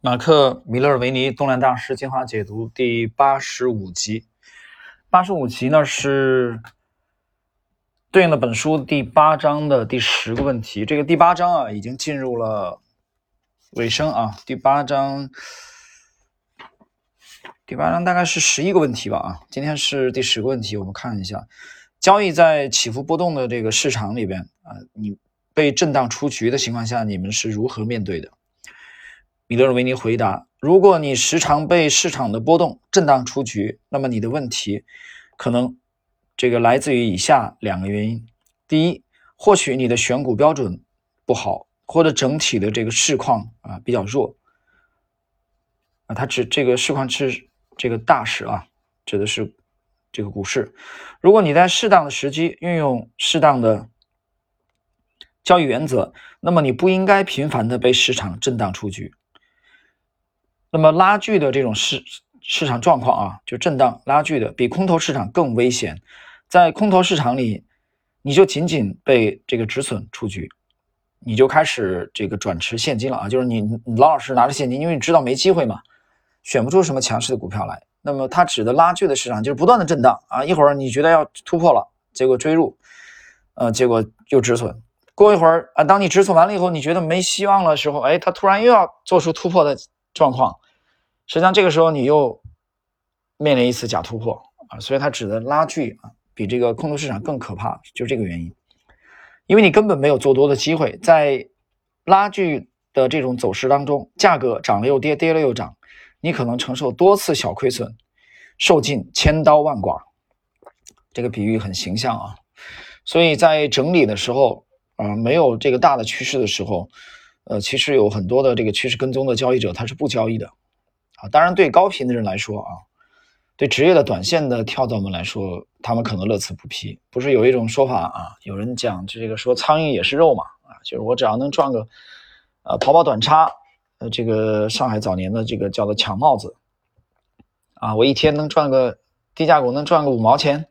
马克·米勒尔维尼东南大师精华解读第八十五集，八十五集呢是对应的本书第八章的第十个问题。这个第八章啊已经进入了尾声啊，第八章第八章大概是十一个问题吧啊，今天是第十个问题，我们看一下交易在起伏波动的这个市场里边啊，你被震荡出局的情况下，你们是如何面对的？米德尔维尼回答：“如果你时常被市场的波动震荡出局，那么你的问题可能这个来自于以下两个原因：第一，或许你的选股标准不好，或者整体的这个市况啊比较弱啊，它指这个市况是这个大势啊，指的是这个股市。如果你在适当的时机运用适当的交易原则，那么你不应该频繁的被市场震荡出局。”那么拉锯的这种市市场状况啊，就震荡拉锯的，比空头市场更危险。在空头市场里，你就仅仅被这个止损出局，你就开始这个转持现金了啊，就是你老老实实拿着现金，因为你知道没机会嘛，选不出什么强势的股票来。那么它指的拉锯的市场就是不断的震荡啊，一会儿你觉得要突破了，结果追入，呃，结果又止损。过一会儿啊，当你止损完了以后，你觉得没希望的时候，哎，它突然又要做出突破的。状况，实际上这个时候你又面临一次假突破啊，所以它指的拉锯啊，比这个空头市场更可怕，就这个原因。因为你根本没有做多的机会，在拉锯的这种走势当中，价格涨了又跌，跌了又涨，你可能承受多次小亏损，受尽千刀万剐。这个比喻很形象啊，所以在整理的时候啊，没有这个大的趋势的时候。呃，其实有很多的这个趋势跟踪的交易者，他是不交易的，啊，当然对高频的人来说啊，对职业的短线的跳蚤们来说，他们可能乐此不疲。不是有一种说法啊，有人讲这个说苍蝇也是肉嘛，啊，就是我只要能赚个，呃，跑跑短差，呃，这个上海早年的这个叫做抢帽子，啊，我一天能赚个低价股能赚个五毛钱，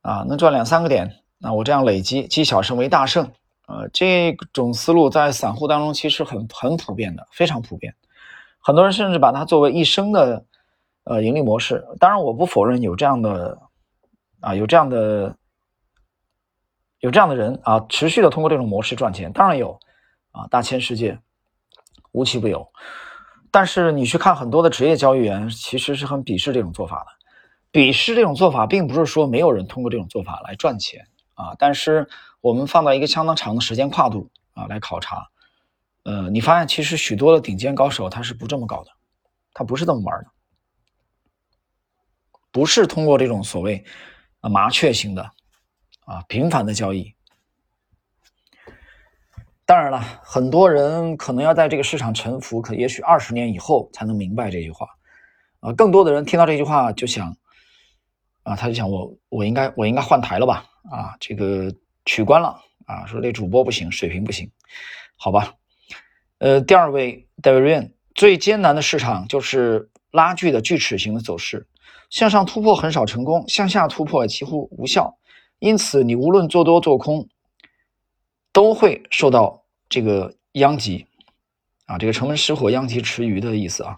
啊，能赚两三个点，那我这样累积积小胜为大胜。呃，这种思路在散户当中其实很很普遍的，非常普遍。很多人甚至把它作为一生的呃盈利模式。当然，我不否认有这样的啊，有这样的有这样的人啊，持续的通过这种模式赚钱，当然有啊，大千世界无奇不有。但是你去看很多的职业交易员，其实是很鄙视这种做法的。鄙视这种做法，并不是说没有人通过这种做法来赚钱啊，但是。我们放到一个相当长的时间跨度啊来考察，呃，你发现其实许多的顶尖高手他是不这么搞的，他不是这么玩的，不是通过这种所谓啊麻雀型的啊频繁的交易。当然了，很多人可能要在这个市场沉浮，可也许二十年以后才能明白这句话啊。更多的人听到这句话就想啊，他就想我我应该我应该换台了吧啊，这个。取关了啊！说这主播不行，水平不行，好吧。呃，第二位 Davidian，最艰难的市场就是拉锯的锯齿形的走势，向上突破很少成功，向下突破几乎无效。因此，你无论做多做空，都会受到这个殃及啊！这个城门失火，殃及池鱼的意思啊。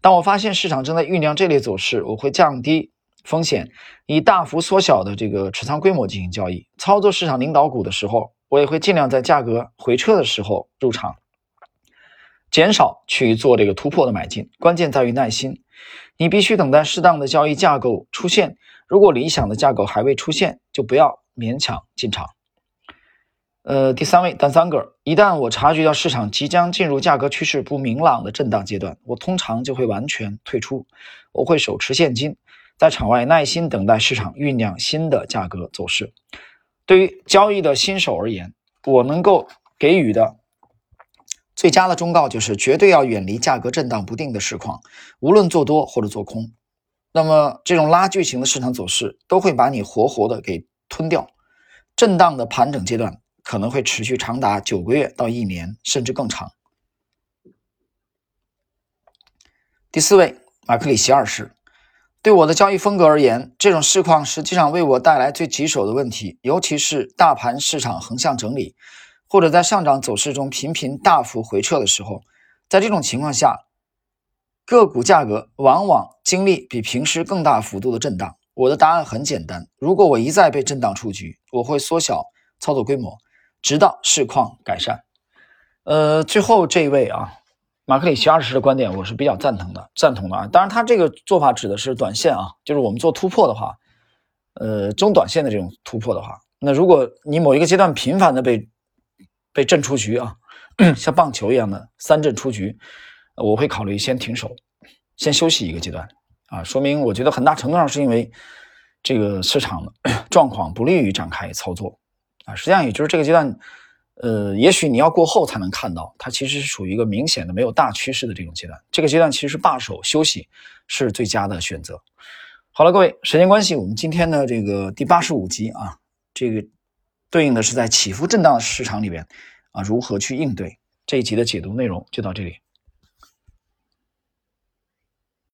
当我发现市场正在酝酿这类走势，我会降低。风险以大幅缩小的这个持仓规模进行交易，操作市场领导股的时候，我也会尽量在价格回撤的时候入场，减少去做这个突破的买进。关键在于耐心，你必须等待适当的交易架构出现。如果理想的架构还未出现，就不要勉强进场。呃，第三位单三个，一旦我察觉到市场即将进入价格趋势不明朗的震荡阶段，我通常就会完全退出，我会手持现金。在场外耐心等待市场酝酿新的价格走势。对于交易的新手而言，我能够给予的最佳的忠告就是：绝对要远离价格震荡不定的市况，无论做多或者做空。那么，这种拉锯型的市场走势都会把你活活的给吞掉。震荡的盘整阶段可能会持续长达九个月到一年，甚至更长。第四位，马克里奇二世。对我的交易风格而言，这种市况实际上为我带来最棘手的问题，尤其是大盘市场横向整理，或者在上涨走势中频频大幅回撤的时候。在这种情况下，个股价格往往经历比平时更大幅度的震荡。我的答案很简单：如果我一再被震荡出局，我会缩小操作规模，直到市况改善。呃，最后这一位啊，马克里奇二世的观点我是比较赞同的，赞同的啊。当然，他这个做法指的是短线啊，就是我们做突破的话，呃，中短线的这种突破的话，那如果你某一个阶段频繁的被被震出局啊，像棒球一样的三震出局，我会考虑先停手，先休息一个阶段啊。说明我觉得很大程度上是因为这个市场的 状况不利于展开操作啊。实际上也就是这个阶段。呃，也许你要过后才能看到，它其实是处于一个明显的没有大趋势的这种阶段。这个阶段其实罢手休息是最佳的选择。好了，各位，时间关系，我们今天的这个第八十五集啊，这个对应的是在起伏震荡的市场里边啊，如何去应对这一集的解读内容就到这里。